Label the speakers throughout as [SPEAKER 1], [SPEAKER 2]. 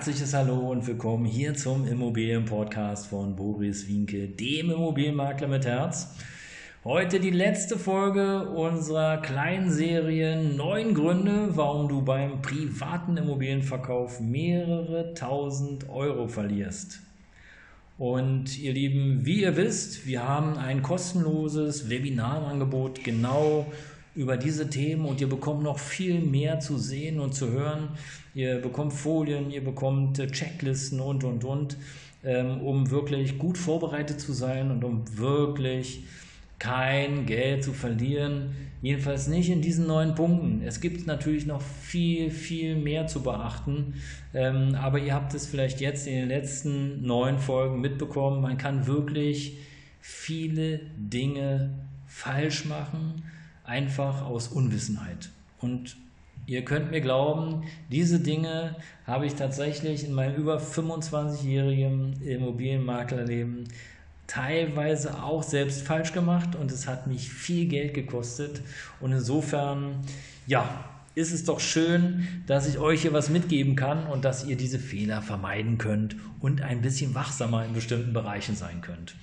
[SPEAKER 1] Herzliches Hallo und willkommen hier zum Immobilienpodcast von Boris Wienke, dem Immobilienmakler mit Herz. Heute die letzte Folge unserer kleinen Serie Neun Gründe, warum du beim privaten Immobilienverkauf mehrere tausend Euro verlierst. Und ihr Lieben, wie ihr wisst, wir haben ein kostenloses Webinarangebot genau über diese Themen und ihr bekommt noch viel mehr zu sehen und zu hören. Ihr bekommt Folien, ihr bekommt äh, Checklisten und, und, und, ähm, um wirklich gut vorbereitet zu sein und um wirklich kein Geld zu verlieren. Jedenfalls nicht in diesen neun Punkten. Es gibt natürlich noch viel, viel mehr zu beachten. Ähm, aber ihr habt es vielleicht jetzt in den letzten neun Folgen mitbekommen. Man kann wirklich viele Dinge falsch machen einfach aus Unwissenheit. Und ihr könnt mir glauben, diese Dinge habe ich tatsächlich in meinem über 25-jährigen Immobilienmaklerleben teilweise auch selbst falsch gemacht und es hat mich viel Geld gekostet. Und insofern, ja, ist es doch schön, dass ich euch hier was mitgeben kann und dass ihr diese Fehler vermeiden könnt und ein bisschen wachsamer in bestimmten Bereichen sein könnt.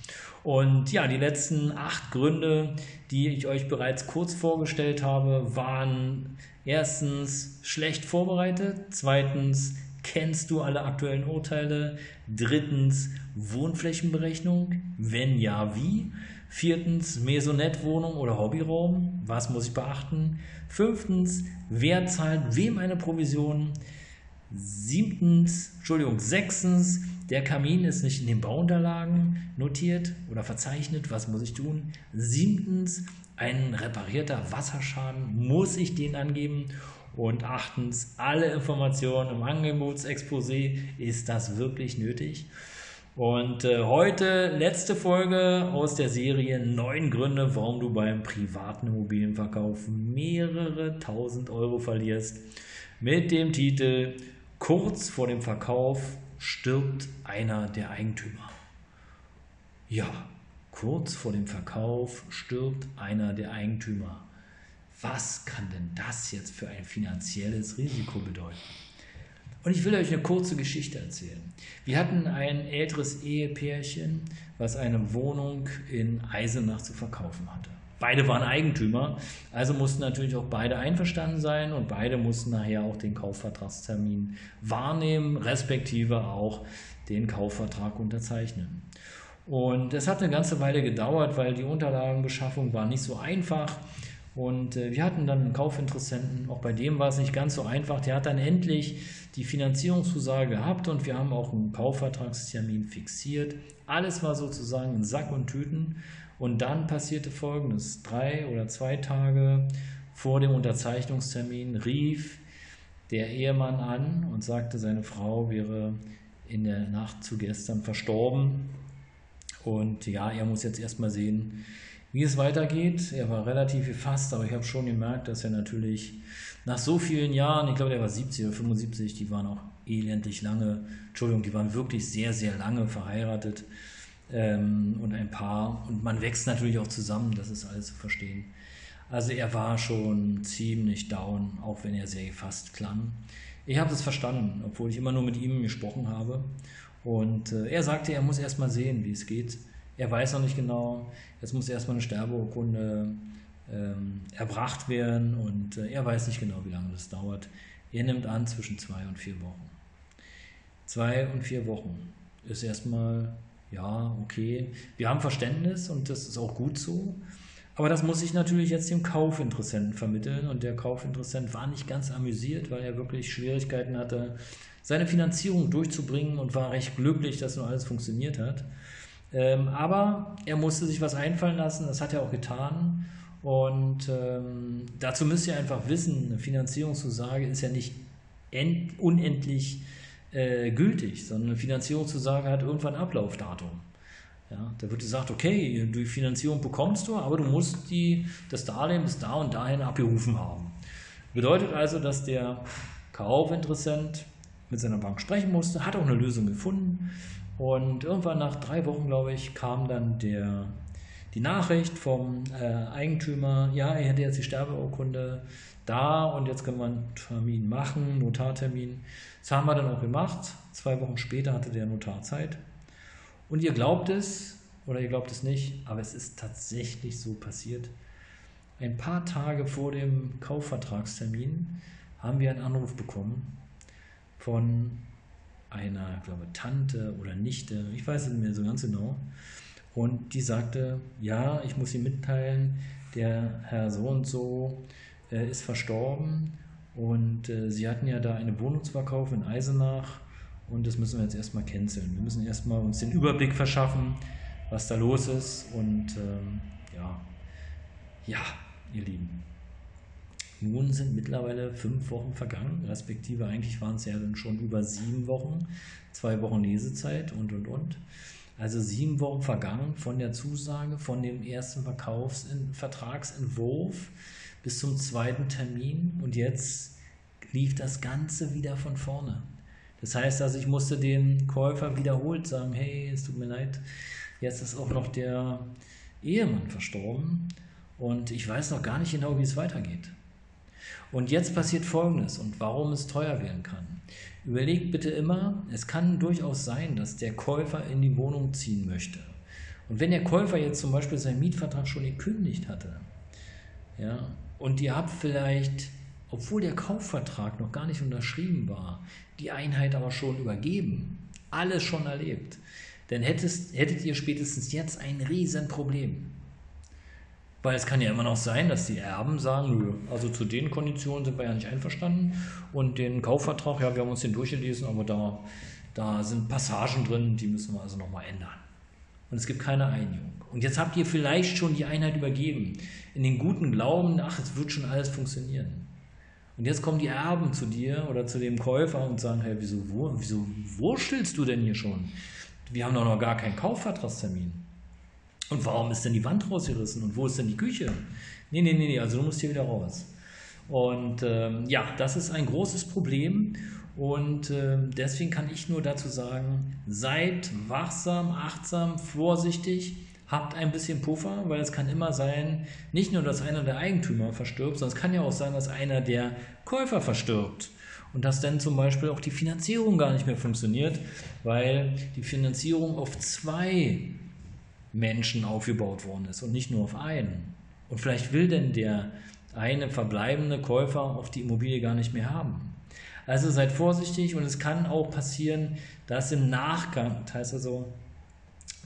[SPEAKER 1] Und ja, die letzten acht Gründe, die ich euch bereits kurz vorgestellt habe, waren erstens schlecht vorbereitet, zweitens kennst du alle aktuellen Urteile, drittens Wohnflächenberechnung, wenn ja, wie? Viertens, Maisonette-Wohnung oder Hobbyraum. Was muss ich beachten? Fünftens, wer zahlt wem eine Provision? Siebtens, Entschuldigung, sechstens, der Kamin ist nicht in den Bauunterlagen notiert oder verzeichnet. Was muss ich tun? Siebtens, ein reparierter Wasserschaden. Muss ich den angeben? Und achtens, alle Informationen im Angebotsexposé. Ist das wirklich nötig? Und äh, heute letzte Folge aus der Serie Neun Gründe, warum du beim privaten Immobilienverkauf mehrere tausend Euro verlierst. Mit dem Titel Kurz vor dem Verkauf stirbt einer der Eigentümer. Ja, kurz vor dem Verkauf stirbt einer der Eigentümer. Was kann denn das jetzt für ein finanzielles Risiko bedeuten? Und ich will euch eine kurze Geschichte erzählen. Wir hatten ein älteres Ehepärchen, was eine Wohnung in Eisenach zu verkaufen hatte. Beide waren Eigentümer, also mussten natürlich auch beide einverstanden sein und beide mussten nachher auch den Kaufvertragstermin wahrnehmen, respektive auch den Kaufvertrag unterzeichnen. Und es hat eine ganze Weile gedauert, weil die Unterlagenbeschaffung war nicht so einfach. Und äh, wir hatten dann einen Kaufinteressenten, auch bei dem war es nicht ganz so einfach. Der hat dann endlich die Finanzierungszusage gehabt und wir haben auch einen Kaufvertragstermin fixiert. Alles war sozusagen in Sack und Tüten. Und dann passierte Folgendes. Drei oder zwei Tage vor dem Unterzeichnungstermin rief der Ehemann an und sagte, seine Frau wäre in der Nacht zu gestern verstorben. Und ja, er muss jetzt erstmal sehen, wie es weitergeht. Er war relativ gefasst, aber ich habe schon gemerkt, dass er natürlich nach so vielen Jahren, ich glaube, er war 70 oder 75, die waren auch elendlich lange, Entschuldigung, die waren wirklich sehr, sehr lange verheiratet ähm, und ein Paar. Und man wächst natürlich auch zusammen, das ist alles zu verstehen. Also er war schon ziemlich down, auch wenn er sehr fast klang. Ich habe es verstanden, obwohl ich immer nur mit ihm gesprochen habe. Und äh, er sagte, er muss erst mal sehen, wie es geht. Er weiß noch nicht genau. Jetzt muss erstmal eine Sterbeurkunde ähm, erbracht werden und äh, er weiß nicht genau, wie lange das dauert. Er nimmt an zwischen zwei und vier Wochen. Zwei und vier Wochen ist erstmal ja, okay, wir haben Verständnis und das ist auch gut so. Aber das muss ich natürlich jetzt dem Kaufinteressenten vermitteln und der Kaufinteressent war nicht ganz amüsiert, weil er wirklich Schwierigkeiten hatte, seine Finanzierung durchzubringen und war recht glücklich, dass nur alles funktioniert hat. Ähm, aber er musste sich was einfallen lassen, das hat er auch getan. Und ähm, dazu müsst ihr einfach wissen, eine Finanzierungszusage ist ja nicht unendlich äh, gültig, sondern eine Finanzierungszusage hat irgendwann Ablaufdatum. Ja, da wird gesagt, okay, die Finanzierung bekommst du, aber du musst die, das Darlehen bis da und dahin abgerufen haben. Bedeutet also, dass der Kaufinteressent mit seiner Bank sprechen musste, hat auch eine Lösung gefunden und irgendwann nach drei Wochen, glaube ich, kam dann der, die Nachricht vom äh, Eigentümer, ja, er hätte jetzt die Sterbeurkunde da und jetzt können wir einen Termin machen, Notartermin. Das haben wir dann auch gemacht. Zwei Wochen später hatte der Notar Zeit. Und ihr glaubt es oder ihr glaubt es nicht, aber es ist tatsächlich so passiert. Ein paar Tage vor dem Kaufvertragstermin haben wir einen Anruf bekommen von einer, glaube Tante oder Nichte, ich weiß es nicht mehr so ganz genau. Und die sagte, ja, ich muss Ihnen mitteilen, der Herr so und so äh, ist verstorben und äh, Sie hatten ja da eine Wohnung zu verkaufen in Eisenach und das müssen wir jetzt erstmal canceln. Wir müssen erstmal uns den Überblick verschaffen, was da los ist. Und ähm, ja, ja, ihr Lieben. Nun sind mittlerweile fünf Wochen vergangen, respektive eigentlich waren es ja dann schon über sieben Wochen, zwei Wochen Lesezeit und und und. Also sieben Wochen vergangen von der Zusage, von dem ersten Vertragsentwurf bis zum zweiten Termin und jetzt lief das Ganze wieder von vorne. Das heißt also, ich musste dem Käufer wiederholt sagen, hey, es tut mir leid, jetzt ist auch noch der Ehemann verstorben und ich weiß noch gar nicht genau, wie es weitergeht. Und jetzt passiert Folgendes und warum es teuer werden kann. Überlegt bitte immer, es kann durchaus sein, dass der Käufer in die Wohnung ziehen möchte. Und wenn der Käufer jetzt zum Beispiel seinen Mietvertrag schon gekündigt hatte, ja, und ihr habt vielleicht obwohl der Kaufvertrag noch gar nicht unterschrieben war, die Einheit aber schon übergeben, alles schon erlebt, dann hättest, hättet ihr spätestens jetzt ein Riesenproblem. Weil es kann ja immer noch sein, dass die Erben sagen, nö, also zu den Konditionen sind wir ja nicht einverstanden und den Kaufvertrag, ja, wir haben uns den durchgelesen, aber da, da sind Passagen drin, die müssen wir also nochmal ändern. Und es gibt keine Einigung. Und jetzt habt ihr vielleicht schon die Einheit übergeben, in den guten Glauben, ach, es wird schon alles funktionieren. Und jetzt kommen die Erben zu dir oder zu dem Käufer und sagen, hey, wieso, wo, wieso wurstelst du denn hier schon? Wir haben doch noch gar keinen Kaufvertragstermin. Und warum ist denn die Wand rausgerissen? Und wo ist denn die Küche? Nee, nee, nee, nee, also du musst hier wieder raus. Und ähm, ja, das ist ein großes Problem. Und äh, deswegen kann ich nur dazu sagen, seid wachsam, achtsam, vorsichtig habt ein bisschen Puffer, weil es kann immer sein, nicht nur, dass einer der Eigentümer verstirbt, sondern es kann ja auch sein, dass einer der Käufer verstirbt. Und dass dann zum Beispiel auch die Finanzierung gar nicht mehr funktioniert, weil die Finanzierung auf zwei Menschen aufgebaut worden ist und nicht nur auf einen. Und vielleicht will denn der eine verbleibende Käufer auf die Immobilie gar nicht mehr haben. Also seid vorsichtig und es kann auch passieren, dass im Nachgang, das heißt also,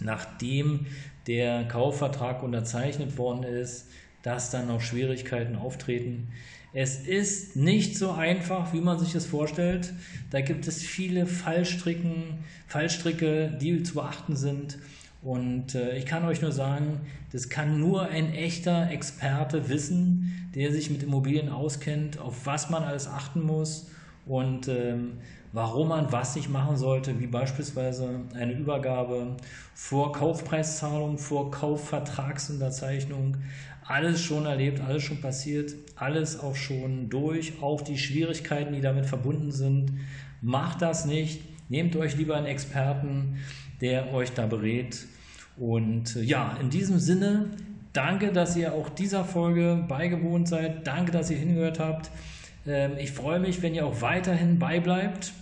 [SPEAKER 1] nachdem der Kaufvertrag unterzeichnet worden ist, dass dann noch Schwierigkeiten auftreten. Es ist nicht so einfach, wie man sich das vorstellt. Da gibt es viele Fallstricken, Fallstricke, die zu beachten sind. Und äh, ich kann euch nur sagen, das kann nur ein echter Experte wissen, der sich mit Immobilien auskennt, auf was man alles achten muss und ähm, warum man was nicht machen sollte, wie beispielsweise eine Übergabe vor Kaufpreiszahlung, vor Kaufvertragsunterzeichnung. Alles schon erlebt, alles schon passiert, alles auch schon durch, auch die Schwierigkeiten, die damit verbunden sind. Macht das nicht, nehmt euch lieber einen Experten, der euch da berät. Und äh, ja, in diesem Sinne, danke, dass ihr auch dieser Folge beigewohnt seid. Danke, dass ihr hingehört habt. Ähm, ich freue mich, wenn ihr auch weiterhin beibleibt.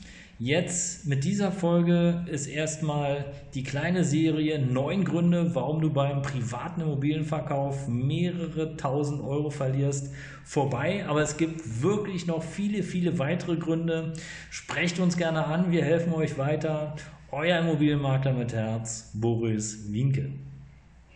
[SPEAKER 1] Jetzt mit dieser Folge ist erstmal die kleine Serie neun Gründe, warum du beim privaten Immobilienverkauf mehrere tausend Euro verlierst, vorbei. Aber es gibt wirklich noch viele, viele weitere Gründe. Sprecht uns gerne an, wir helfen euch weiter. Euer Immobilienmakler mit Herz, Boris Winke.